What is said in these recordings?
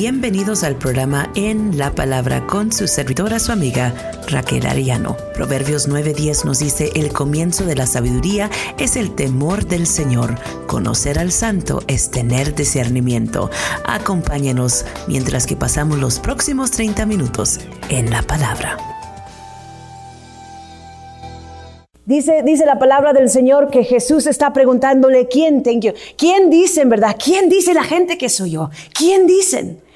Bienvenidos al programa En la Palabra con su servidora, su amiga Raquel Ariano. Proverbios 9:10 nos dice, el comienzo de la sabiduría es el temor del Señor. Conocer al santo es tener discernimiento. Acompáñenos mientras que pasamos los próximos 30 minutos en la palabra. Dice, dice la palabra del Señor que Jesús está preguntándole, ¿quién tengo? ¿Quién dicen, verdad? ¿Quién dice la gente que soy yo? ¿Quién dicen?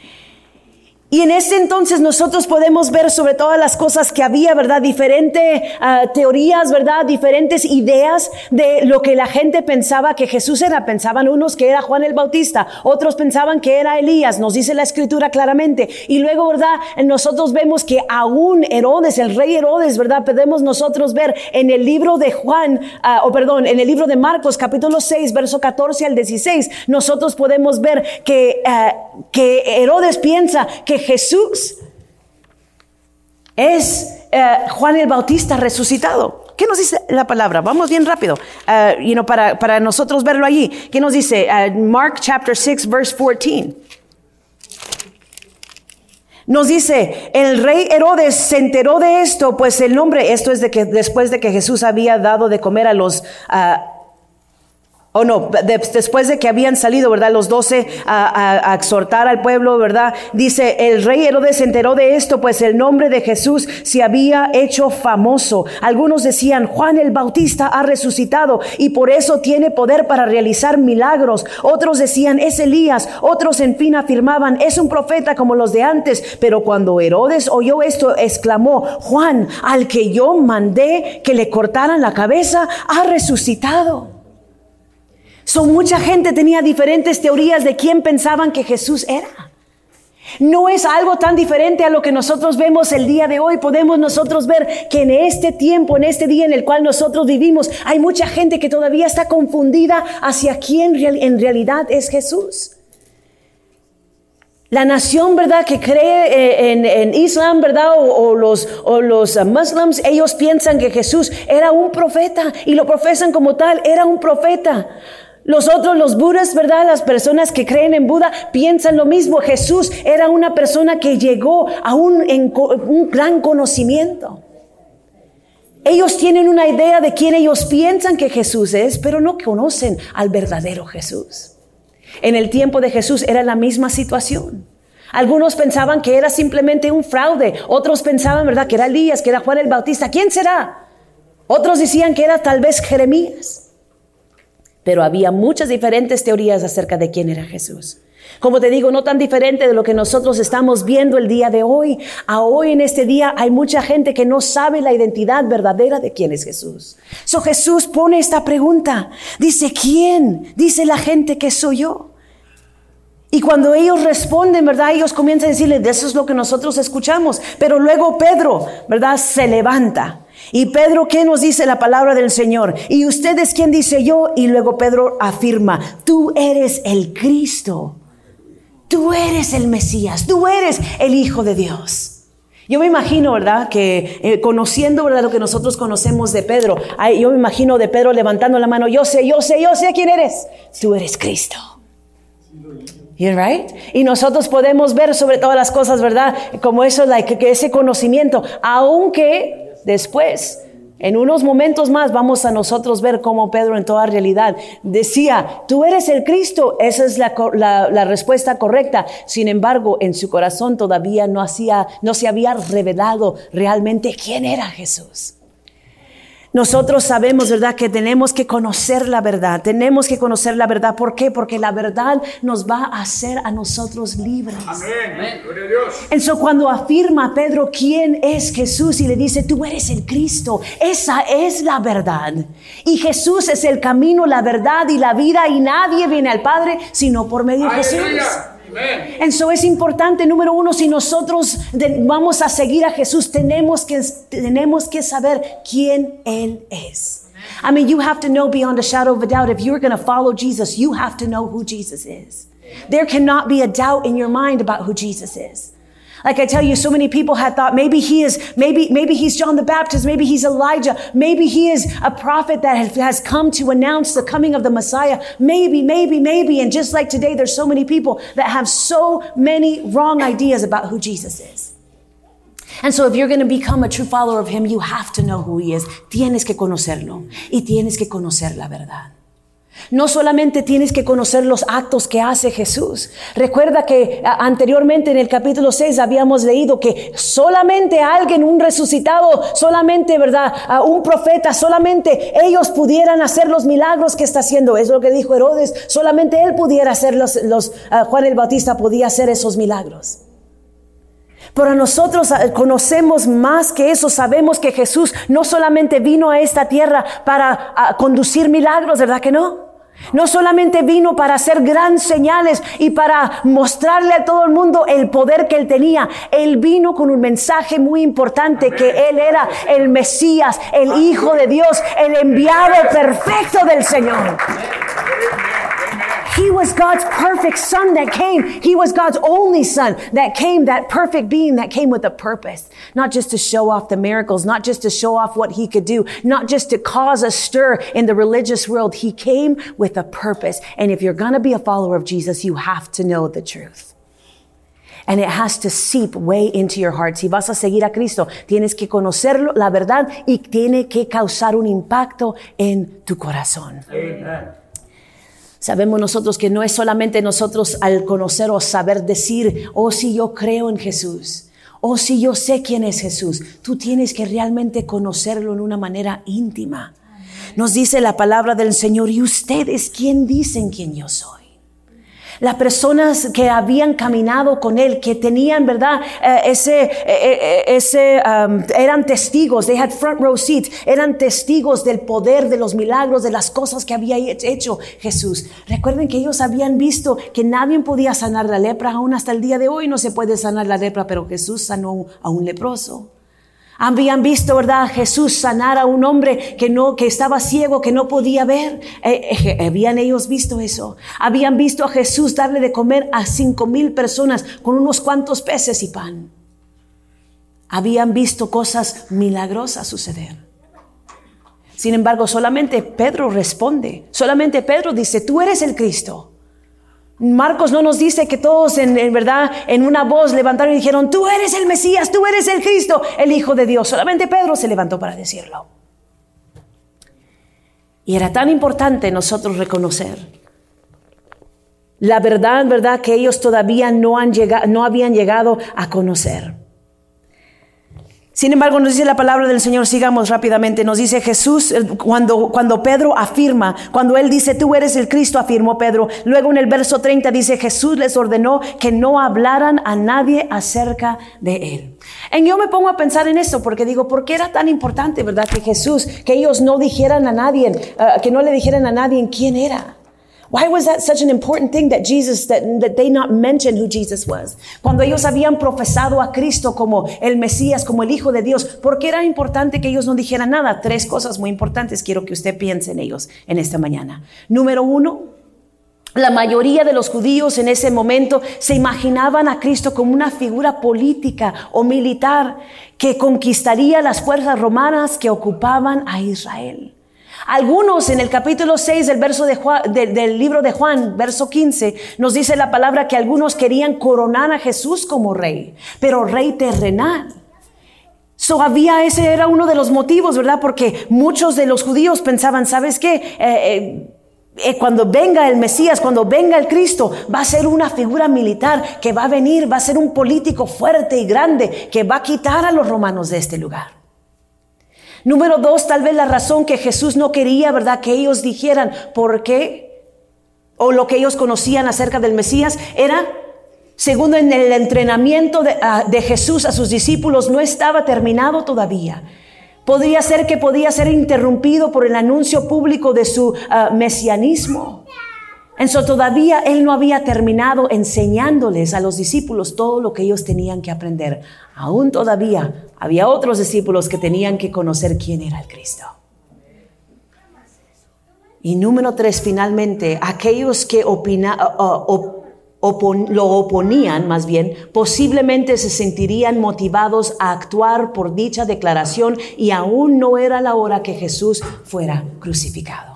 Y en ese entonces nosotros podemos ver sobre todas las cosas que había, ¿verdad? Diferentes ah, teorías, ¿verdad? Diferentes ideas de lo que la gente pensaba que Jesús era. Pensaban unos que era Juan el Bautista, otros pensaban que era Elías, nos dice la escritura claramente. Y luego, ¿verdad? Nosotros vemos que aún Herodes, el rey Herodes, ¿verdad? Podemos nosotros ver en el libro de Juan, ah, o perdón, en el libro de Marcos, capítulo 6, verso 14 al 16, nosotros podemos ver que, ah, que Herodes piensa que Jesús es eh, Juan el Bautista resucitado. ¿Qué nos dice la palabra? Vamos bien rápido, uh, para, para, nosotros verlo allí. ¿Qué nos dice? Uh, Mark chapter 6, verse 14. Nos dice, el rey Herodes se enteró de esto, pues el nombre, esto es de que después de que Jesús había dado de comer a los... Uh, o oh, no, después de que habían salido, ¿verdad? Los doce a, exhortar al pueblo, ¿verdad? Dice, el rey Herodes se enteró de esto, pues el nombre de Jesús se había hecho famoso. Algunos decían, Juan el Bautista ha resucitado y por eso tiene poder para realizar milagros. Otros decían, es Elías. Otros en fin afirmaban, es un profeta como los de antes. Pero cuando Herodes oyó esto, exclamó, Juan, al que yo mandé que le cortaran la cabeza, ha resucitado. So, mucha gente tenía diferentes teorías de quién pensaban que Jesús era. No es algo tan diferente a lo que nosotros vemos el día de hoy. Podemos nosotros ver que en este tiempo, en este día en el cual nosotros vivimos, hay mucha gente que todavía está confundida hacia quién en realidad es Jesús. La nación, ¿verdad?, que cree eh, en, Islam, ¿verdad?, o, los, o los muslims, ellos piensan que Jesús era un profeta y lo profesan como tal, era un profeta. Los otros, los budas, ¿verdad? Las personas que creen en Buda piensan lo mismo. Jesús era una persona que llegó a un, gran conocimiento. Ellos tienen una idea de quién ellos piensan que Jesús es, pero no conocen al verdadero Jesús. En el tiempo de Jesús era la misma situación. Algunos pensaban que era simplemente un fraude, otros pensaban, ¿verdad?, que era Elías, que era Juan el Bautista. ¿Quién será? Otros decían que era tal vez Jeremías. Pero había muchas diferentes teorías acerca de quién era Jesús. Como te digo, no tan diferente de lo que nosotros estamos viendo el día de hoy. A hoy en este día hay mucha gente que no sabe la identidad verdadera de quién es Jesús. So Jesús pone esta pregunta. Dice, ¿quién? Dice la gente que soy yo. Y cuando ellos responden, ¿verdad? Ellos comienzan a decirle, de eso es lo que nosotros escuchamos. Pero luego Pedro, ¿verdad? Se levanta. Y Pedro, ¿qué nos dice la palabra del Señor? ¿Y ustedes quién dice yo? Y luego Pedro afirma, tú eres el Cristo. Tú eres el Mesías. Tú eres el Hijo de Dios. Yo me imagino, ¿verdad? Que eh, conociendo, ¿verdad? Lo que nosotros conocemos de Pedro, yo me imagino de Pedro levantando la mano, yo sé, yo sé, yo sé quién eres. Tú eres Cristo. You right? Y nosotros podemos ver sobre todas las cosas, ¿verdad? Como eso, like, que ese conocimiento, aunque Después, en unos momentos más vamos a nosotros ver cómo Pedro en toda realidad decía, tú eres el Cristo, esa es la, respuesta correcta. Sin embargo, en su corazón todavía no, hacía, no se había revelado realmente quién era Jesús. Nosotros sabemos, ¿verdad?, que tenemos que conocer la verdad. Tenemos que conocer la verdad. ¿Por qué? Porque la verdad nos va a hacer a nosotros libres. Amén. Gloria a Dios. Eso cuando afirma Pedro quién es Jesús y le dice, tú eres el Cristo. Esa es la verdad. Y Jesús es el camino, la verdad y la vida y nadie viene al Padre sino por medio de Jesús. Eso es importante, número uno, si nosotros vamos a seguir a Jesús, tenemos que, tenemos que saber quién Él es. I mean, you have to know beyond a shadow of a doubt, if you're going to follow Jesus, you have to know who Jesus is. There cannot be a doubt in your mind about who Jesus is. Like I tell you, so many people had thought maybe he is, maybe, maybe he's John the Baptist, maybe he's Elijah, maybe he is a prophet that has come to announce the coming of the Messiah. Maybe, maybe, maybe. And just like today, there's so many people that have so many wrong ideas about who Jesus is. And so if you're going to become a true follower of him, you have to know who he is. Tienes que conocerlo y tienes que conocer la verdad. No solamente tienes que conocer los actos que hace Jesús. Recuerda que anteriormente en el capítulo 6 habíamos leído que solamente alguien, un resucitado, solamente, ¿verdad? un profeta, solamente ellos pudieran hacer los milagros que está haciendo. Es lo que dijo Herodes. Solamente él pudiera hacer los, los Juan el Bautista podía hacer esos milagros. Pero nosotros conocemos más que eso, sabemos que Jesús no solamente vino a esta tierra para conducir milagros, ¿verdad que no? No solamente vino para hacer grandes señales y para mostrarle a todo el mundo el poder que él tenía. Él vino con un mensaje muy importante que él era el Mesías, el Hijo de Dios, el enviado perfecto del Señor. He was God's perfect son that came. He was God's only son that came, that perfect being that came with a purpose. Not just to show off the miracles, not just to show off what he could do, not just to cause a stir in the religious world. He came with a purpose. And if you're going to be a follower of Jesus, you have to know the truth. And it has to seep way into your heart. Si vas a seguir a Cristo, tienes que conocerlo, la verdad, y tiene que causar un impacto en tu corazón. Amen. Sabemos nosotros que no es solamente nosotros al conocer o saber decir, oh, si yo creo en Jesús, oh, si yo sé quién es Jesús. Tú tienes que realmente conocerlo en una manera íntima. Nos dice la palabra del Señor, y ustedes, ¿quién dicen quién yo soy? Las personas que habían caminado con él, que tenían, ¿verdad? Eh, ese, eh, eh, ese, um, eran testigos, they had front row seats, eran testigos del poder, de los milagros, de las cosas que había hecho Jesús. Recuerden que ellos habían visto que nadie podía sanar la lepra, aún hasta el día de hoy no se puede sanar la lepra, pero Jesús sanó a un leproso. Habían visto, ¿verdad? Jesús sanar a un hombre que no, que estaba ciego, que no podía ver. Eh, eh, habían ellos visto eso. Habían visto a Jesús darle de comer a cinco mil personas con unos cuantos peces y pan. Habían visto cosas milagrosas suceder. Sin embargo, solamente Pedro responde. Solamente Pedro dice, tú eres el Cristo. Marcos no nos dice que todos en, verdad en una voz levantaron y dijeron, tú eres el Mesías, tú eres el Cristo, el Hijo de Dios. Solamente Pedro se levantó para decirlo. Y era tan importante nosotros reconocer la verdad, verdad, que ellos todavía no, han llegado, no habían llegado a conocer. Sin embargo, nos dice la palabra del Señor, sigamos rápidamente, nos dice Jesús, cuando, cuando Pedro afirma, cuando él dice, tú eres el Cristo, afirmó Pedro. Luego en el verso 30 dice, Jesús les ordenó que no hablaran a nadie acerca de él. Y yo me pongo a pensar en esto porque digo, ¿por qué era tan importante, verdad, que Jesús, que ellos no dijeran a nadie, eh, que no le dijeran a nadie quién era? Why was that such an important thing that Jesus, that, that they not mention who Jesus was? Cuando ellos habían profesado a Cristo como el Mesías, como el Hijo de Dios, ¿por qué era importante que ellos no dijeran nada? Tres cosas muy importantes quiero que usted piense en ellos en esta mañana. Número uno, la mayoría de los judíos en ese momento se imaginaban a Cristo como una figura política o militar que conquistaría las fuerzas romanas que ocupaban a Israel. Algunos en el capítulo 6 del, verso de del libro de Juan, verso 15, nos dice la palabra que algunos querían coronar a Jesús como rey, pero rey terrenal. So había, ese era uno de los motivos, ¿verdad? Porque muchos de los judíos pensaban, ¿sabes qué? Eh, eh, eh, cuando venga el Mesías, cuando venga el Cristo, va a ser una figura militar que va a venir, va a ser un político fuerte y grande que va a quitar a los romanos de este lugar. Número dos, tal vez la razón que Jesús no quería, ¿verdad? Que ellos dijeran por qué o lo que ellos conocían acerca del Mesías era, segundo en el entrenamiento de, ah, Jesús a sus discípulos, no estaba terminado todavía. Podría ser que podía ser interrumpido por el anuncio público de su ah, mesianismo. Entonces todavía él no había terminado enseñándoles a los discípulos todo lo que ellos tenían que aprender. Aún todavía había otros discípulos que tenían que conocer quién era el Cristo. Y número tres, finalmente, aquellos que opina, lo oponían más bien, posiblemente se sentirían motivados a actuar por dicha declaración y aún no era la hora que Jesús fuera crucificado.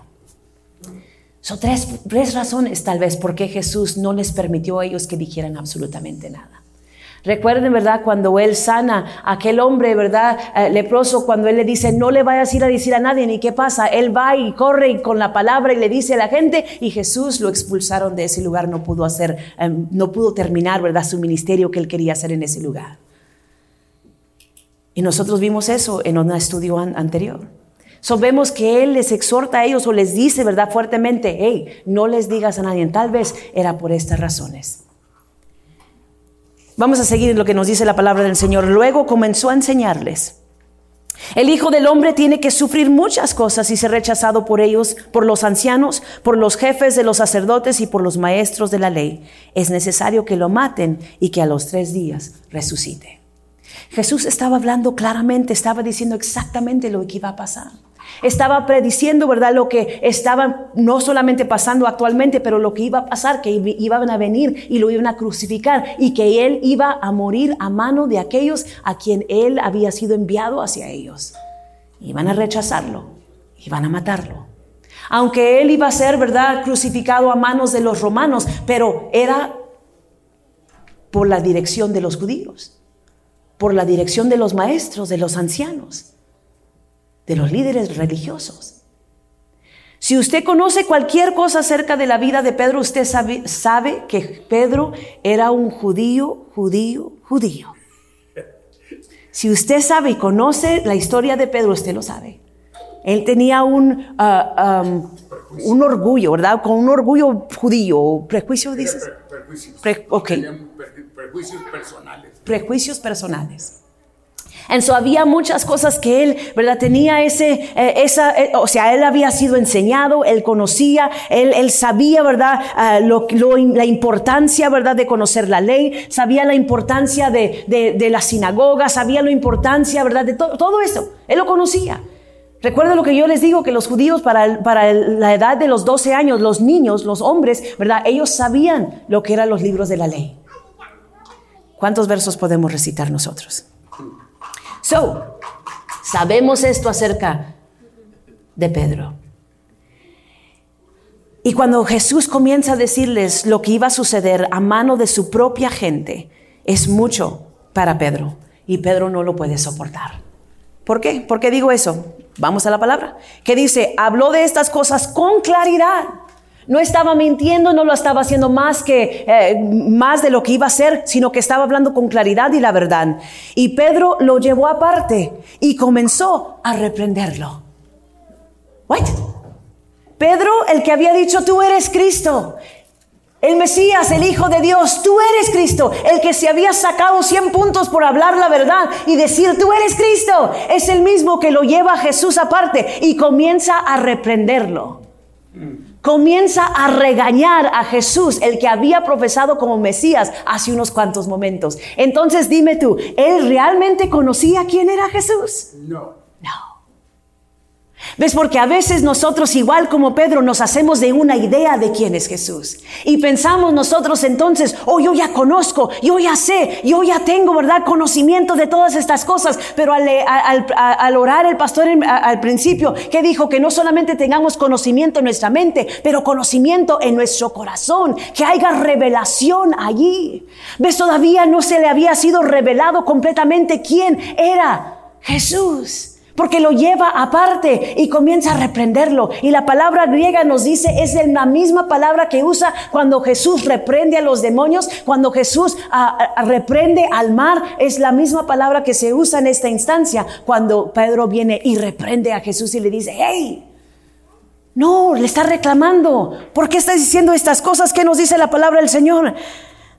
Son tres, tres razones tal vez por qué Jesús no les permitió a ellos que dijeran absolutamente nada. Recuerden, ¿verdad? Cuando él sana a aquel hombre, ¿verdad? Eh, leproso, cuando él le dice, no le vayas a ir a decir a nadie, ni qué pasa. Él va y corre y con la palabra y le dice a la gente, y Jesús lo expulsaron de ese lugar, no pudo hacer, em, no pudo terminar, ¿verdad? Su ministerio que él quería hacer en ese lugar. Y nosotros vimos eso en un estudio anterior. So vemos que Él les exhorta a ellos o les dice, ¿verdad? Fuertemente, hey, no les digas a nadie. Tal vez era por estas razones. Vamos a seguir lo que nos dice la palabra del Señor. Luego comenzó a enseñarles. El Hijo del Hombre tiene que sufrir muchas cosas y ser rechazado por ellos, por los ancianos, por los jefes de los sacerdotes y por los maestros de la ley. Es necesario que lo maten y que a los tres días resucite. Jesús estaba hablando claramente, estaba diciendo exactamente lo que iba a pasar. Estaba prediciendo, ¿verdad? Lo que estaba no solamente pasando actualmente, pero lo que iba a pasar, que iban a venir y lo iban a crucificar y que él iba a morir a mano de aquellos a quien él había sido enviado hacia ellos. Iban a rechazarlo, iban a matarlo. Aunque él iba a ser, ¿verdad?, crucificado a manos de los romanos, pero era por la dirección de los judíos, por la dirección de los maestros, de los ancianos de los líderes religiosos. Si usted conoce cualquier cosa acerca de la vida de Pedro, usted sabe, que Pedro era un judío, judío, judío. Si usted sabe y conoce la historia de Pedro, usted lo sabe. Él tenía un, ah, un orgullo, ¿verdad? Con un orgullo judío. ¿Prejuicio dices? Prejuicios personales. Prejuicios personales. En so había muchas cosas que él, ¿verdad? Tenía ese, eh, esa, eh, o sea, él había sido enseñado, él conocía, él, él sabía, ¿verdad? Ah, lo, la importancia, ¿verdad? De conocer la ley, sabía la importancia de, de, de la sinagoga, sabía la importancia, ¿verdad? De todo eso, él lo conocía. Recuerda lo que yo les digo, que los judíos para, para, la edad de los 12 años, los niños, los hombres, ¿verdad? Ellos sabían lo que eran los libros de la ley. ¿Cuántos versos podemos recitar nosotros? So, sabemos esto acerca de Pedro. Y cuando Jesús comienza a decirles lo que iba a suceder a mano de su propia gente, es mucho para Pedro. Y Pedro no lo puede soportar. ¿Por qué? ¿Por qué digo eso? Vamos a la palabra. Que dice, habló de estas cosas con claridad no estaba mintiendo, no lo estaba haciendo más que eh, más de lo que iba a hacer, sino que estaba hablando con claridad y la verdad. Y Pedro lo llevó aparte y comenzó a reprenderlo. What? Pedro, el que había dicho, tú eres Cristo. El Mesías, el Hijo de Dios, tú eres Cristo. El que se había sacado 100 puntos por hablar la verdad y decir, tú eres Cristo, es el mismo que lo lleva a Jesús aparte y comienza a reprenderlo comienza a regañar a Jesús, el que había profesado como Mesías hace unos cuantos momentos. Entonces dime tú, ¿él realmente conocía quién era Jesús? No. No. ¿Ves? Porque a veces nosotros, igual como Pedro, nos hacemos de una idea de quién es Jesús. Y pensamos nosotros entonces, oh, yo ya conozco, yo ya sé, yo ya tengo, ¿verdad? Conocimiento de todas estas cosas. Pero al, orar el pastor al principio, que dijo que no solamente tengamos conocimiento en nuestra mente, pero conocimiento en nuestro corazón, que haya revelación allí. ¿Ves? Todavía no se le había sido revelado completamente quién era Jesús porque lo lleva aparte y comienza a reprenderlo. Y la palabra griega nos dice, es la misma palabra que usa cuando Jesús reprende a los demonios, cuando Jesús ah, ah, reprende al mar, es la misma palabra que se usa en esta instancia cuando Pedro viene y reprende a Jesús y le dice, hey, no, le está reclamando. ¿Por qué estás diciendo estas cosas? ¿Qué nos dice la palabra del Señor?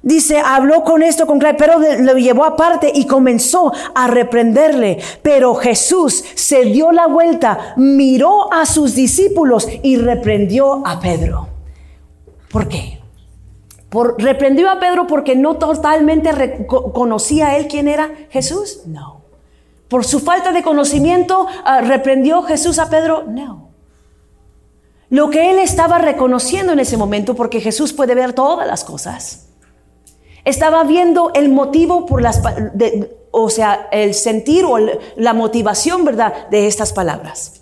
Dice, habló con esto con claridad, pero lo llevó aparte y comenzó a reprenderle. Pero Jesús se dio la vuelta, miró a sus discípulos y reprendió a Pedro. ¿Por qué? ¿Reprendió a Pedro porque no totalmente conocía él quién era Jesús? No. ¿Por su falta de conocimiento ah, reprendió Jesús a Pedro? No. Lo que él estaba reconociendo en ese momento, porque Jesús puede ver todas las cosas Estaba viendo el motivo por las, o sea, el sentir o la motivación, ¿verdad?, de estas palabras.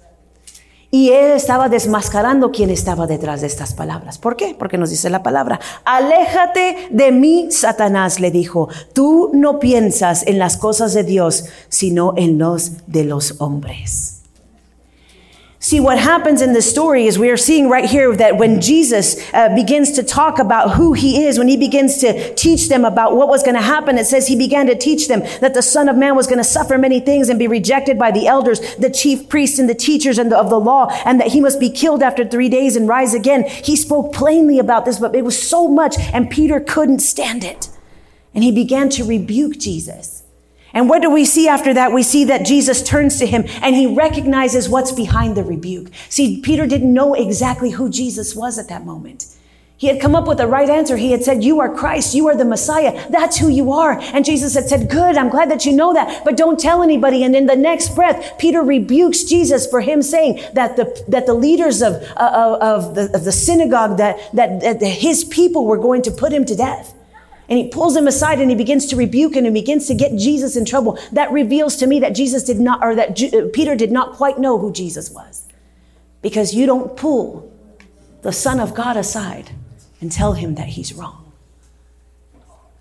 Y él estaba desmascarando quién estaba detrás de estas palabras. ¿Por qué? Porque nos dice la palabra. Aléjate de mí, Satanás, le dijo. Tú no piensas en las cosas de Dios, sino en los de los hombres. See, what happens in the story is we are seeing right here that when Jesus uh, begins to talk about who he is, when he begins to teach them about what was going to happen, it says he began to teach them that the Son of Man was going to suffer many things and be rejected by the elders, the chief priests, and the teachers and the, of the law, and that he must be killed after three days and rise again. He spoke plainly about this, but it was so much, and Peter couldn't stand it. And he began to rebuke Jesus. And what do we see after that? We see that Jesus turns to him and he recognizes what's behind the rebuke. See, Peter didn't know exactly who Jesus was at that moment. He had come up with the right answer. He had said, you are Christ. You are the Messiah. That's who you are. And Jesus had said, good. I'm glad that you know that, but don't tell anybody. And in the next breath, Peter rebukes Jesus for him saying that the, that the leaders of, uh, of, the, of the synagogue, that, that, that his people were going to put him to death. And he pulls him aside and he begins to rebuke him and begins to get Jesus in trouble. That reveals to me that Jesus did not, or that uh, Peter did not quite know who Jesus was. Because you don't pull the Son of God aside and tell him that he's wrong.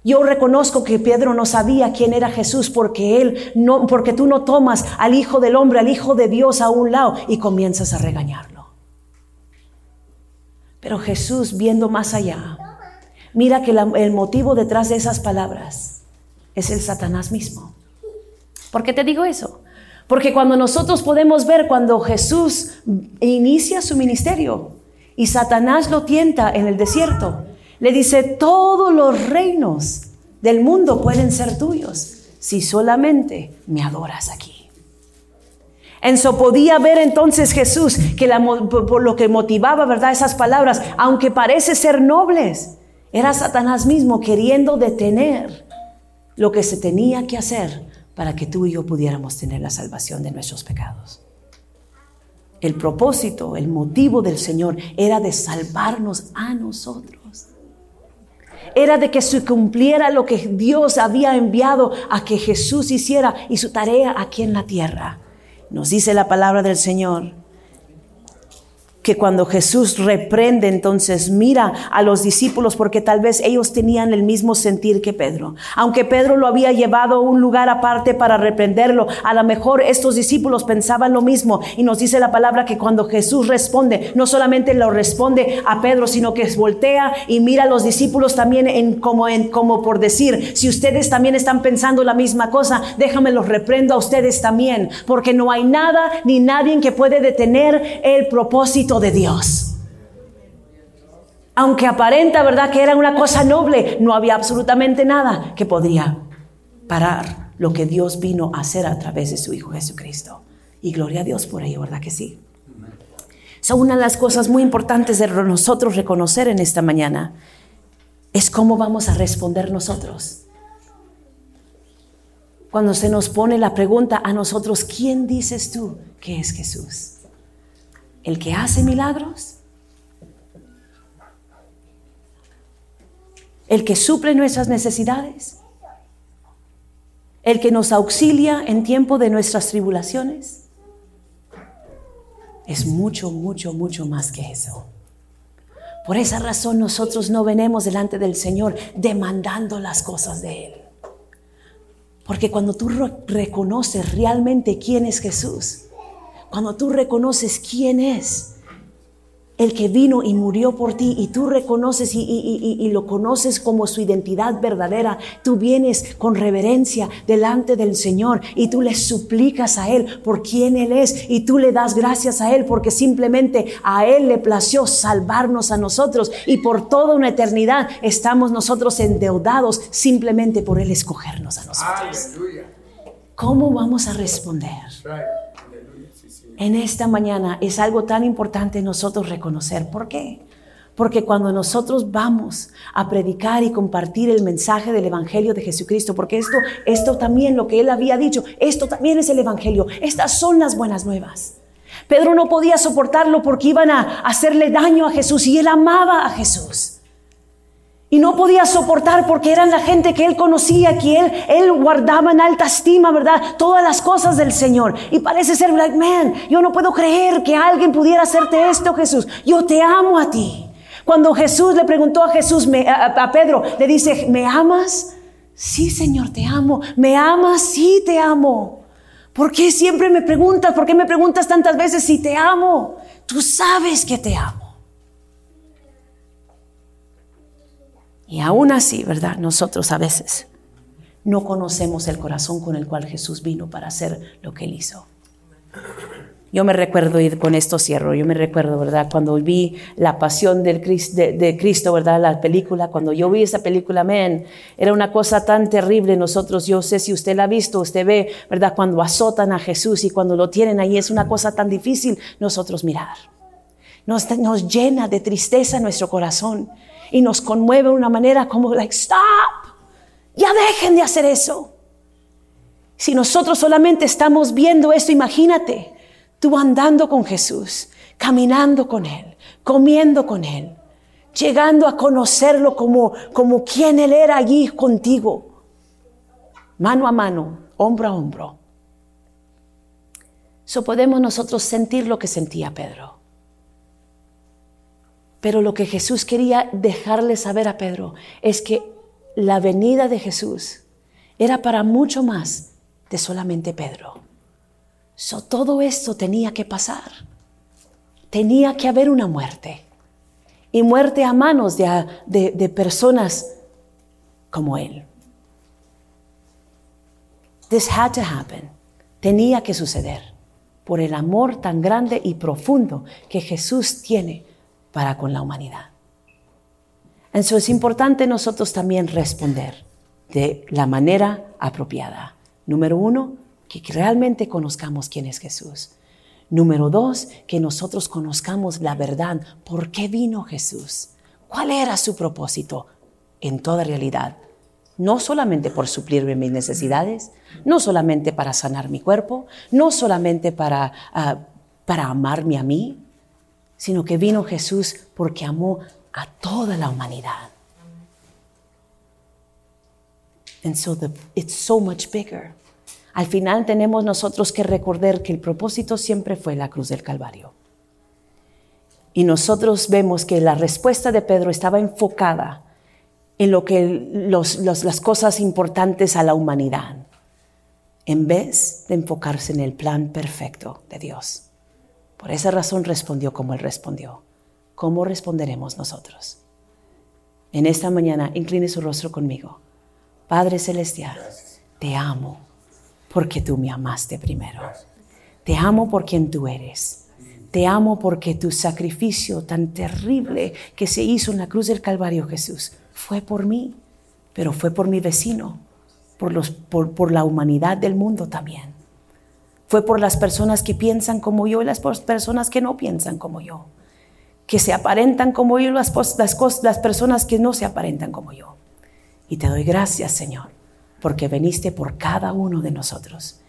Yo reconozco que Pedro no sabía quién era Jesús porque él no, porque tú no tomas al Hijo del Hombre, al Hijo de Dios a un lado y comienzas a regañarlo. Pero Jesús, viendo más allá, Mira que el motivo detrás de esas palabras es el Satanás mismo. ¿Por qué te digo eso? Porque cuando nosotros podemos ver cuando Jesús inicia su ministerio y Satanás lo tienta en el desierto, le dice, todos los reinos del mundo pueden ser tuyos si solamente me adoras aquí. Enso podía ver entonces Jesús que por lo que motivaba, ¿verdad? Esas palabras, aunque parece ser nobles, era Satanás mismo queriendo detener lo que se tenía que hacer para que tú y yo pudiéramos tener la salvación de nuestros pecados. El propósito, el motivo del Señor era de salvarnos a nosotros. Era de que se cumpliera lo que Dios había enviado a que Jesús hiciera y su tarea aquí en la tierra. Nos dice la palabra del Señor que cuando Jesús reprende, entonces mira a los discípulos porque tal vez ellos tenían el mismo sentir que Pedro. Aunque Pedro lo había llevado a un lugar aparte para reprenderlo, a lo mejor estos discípulos pensaban lo mismo y nos dice la palabra que cuando Jesús responde, no solamente lo responde a Pedro, sino que voltea y mira a los discípulos también como por decir, si ustedes también están pensando la misma cosa, déjame los reprendo a ustedes también, porque no hay nada ni nadie que puede detener el propósito de Dios. Aunque aparenta, ¿verdad?, que era una cosa noble, no había absolutamente nada que podría parar lo que Dios vino a hacer a través de su Hijo Jesucristo. Y gloria a Dios por ello, ¿verdad que sí? Son una de las cosas muy importantes de nosotros reconocer en esta mañana es cómo vamos a responder nosotros. Cuando se nos pone la pregunta a nosotros, ¿quién dices tú que es Jesús? El que hace milagros, el que suple nuestras necesidades, el que nos auxilia en tiempo de nuestras tribulaciones. Es mucho, mucho, mucho más que eso. Por esa razón nosotros no venemos delante del Señor demandando las cosas de Él. Porque cuando tú reconoces realmente quién es Jesús, cuando tú reconoces quién es el que vino y murió por ti y tú reconoces y, lo conoces como su identidad verdadera, tú vienes con reverencia delante del Señor y tú le suplicas a Él por quién Él es y tú le das gracias a Él porque simplemente a Él le plació salvarnos a nosotros y por toda una eternidad estamos nosotros endeudados simplemente por Él escogernos a nosotros. ¿Cómo vamos a responder? En esta mañana es algo tan importante nosotros reconocer. ¿Por qué? Porque cuando nosotros vamos a predicar y compartir el mensaje del Evangelio de Jesucristo, porque esto, esto también lo que él había dicho, esto también es el Evangelio, estas son las buenas nuevas. Pedro no podía soportarlo porque iban a hacerle daño a Jesús y él amaba a Jesús. Y no podía soportar porque eran la gente que él conocía, que él, él guardaba en alta estima, ¿verdad? Todas las cosas del Señor. Y parece ser like, man, yo no puedo creer que alguien pudiera hacerte esto, Jesús. Yo te amo a ti. Cuando Jesús le preguntó a Jesús, a, Pedro, le dice, ¿me amas? Sí, Señor, te amo. ¿Me amas? Sí, te amo. ¿Por qué siempre me preguntas? ¿Por qué me preguntas tantas veces si te amo? Tú sabes que te amo. Y aún así, ¿verdad? Nosotros a veces no conocemos el corazón con el cual Jesús vino para hacer lo que él hizo. Yo me recuerdo, y con esto cierro, yo me recuerdo, ¿verdad? Cuando vi la pasión de, Cristo, ¿verdad? La película, cuando yo vi esa película, amén, era una cosa tan terrible. Nosotros, yo sé si usted la ha visto, usted ve, ¿verdad? Cuando azotan a Jesús y cuando lo tienen ahí, es una cosa tan difícil nosotros mirar. Nos, nos llena de tristeza nuestro corazón y nos conmueve de una manera como, like, stop, ya dejen de hacer eso. Si nosotros solamente estamos viendo esto, imagínate, tú andando con Jesús, caminando con Él, comiendo con Él, llegando a conocerlo como, como quien Él era allí contigo, mano a mano, hombro a hombro. So podemos nosotros sentir lo que sentía Pedro. Pero lo que Jesús quería dejarle saber a Pedro es que la venida de Jesús era para mucho más de solamente Pedro. So, todo esto tenía que pasar. Tenía que haber una muerte. Y muerte a manos de, de personas como él. This had to happen. Tenía que suceder por el amor tan grande y profundo que Jesús tiene para con la humanidad. Eso es importante nosotros también responder de la manera apropiada. Número uno, que realmente conozcamos quién es Jesús. Número dos, que nosotros conozcamos la verdad. ¿Por qué vino Jesús? ¿Cuál era su propósito en toda realidad? No solamente por suplirme mis necesidades, no solamente para sanar mi cuerpo, no solamente para, uh, para amarme a mí, sino que vino Jesús porque amó a toda la humanidad. And so the, it's so much bigger. Al final tenemos nosotros que recordar que el propósito siempre fue la cruz del Calvario. Y nosotros vemos que la respuesta de Pedro estaba enfocada en lo que las cosas importantes a la humanidad, en vez de enfocarse en el plan perfecto de Dios. Por esa razón respondió como Él respondió. ¿Cómo responderemos nosotros? En esta mañana, incline su rostro conmigo. Padre Celestial, te amo porque tú me amaste primero. Te amo por quien tú eres. Te amo porque tu sacrificio tan terrible que se hizo en la cruz del Calvario, Jesús, fue por mí, pero fue por mi vecino, por, los, por, por la humanidad del mundo también. Fue por las personas que piensan como yo y las personas que no piensan como yo. Que se aparentan como yo y las, personas que no se aparentan como yo. Y te doy gracias, Señor, porque veniste por cada uno de nosotros.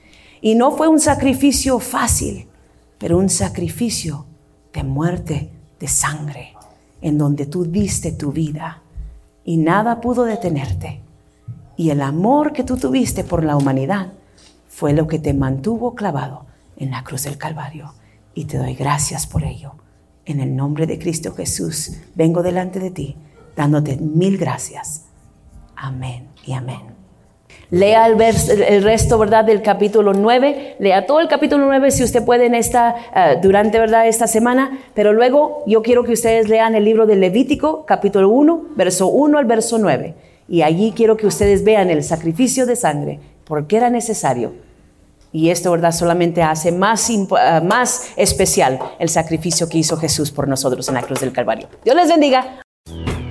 Y no fue un sacrificio fácil, pero un sacrificio de muerte, de sangre, en donde tú diste tu vida y nada pudo detenerte. Y el amor que tú tuviste por la humanidad fue lo que te mantuvo clavado en la cruz del Calvario. Y te doy gracias por ello. En el nombre de Cristo Jesús, vengo delante de ti, dándote mil gracias. Amén y amén. Lea el, el, resto, ¿verdad?, del capítulo 9. Lea todo el capítulo 9 si usted puede en esta, eh, durante, ¿verdad?, esta semana. Pero luego yo quiero que ustedes lean el libro de Levítico, capítulo 1, verso 1 al verso 9. Y allí quiero que ustedes vean el sacrificio de sangre, porque era necesario y esto, ¿verdad? Solamente hace más, eh, más especial el sacrificio que hizo Jesús por nosotros en la cruz del Calvario. Dios les bendiga.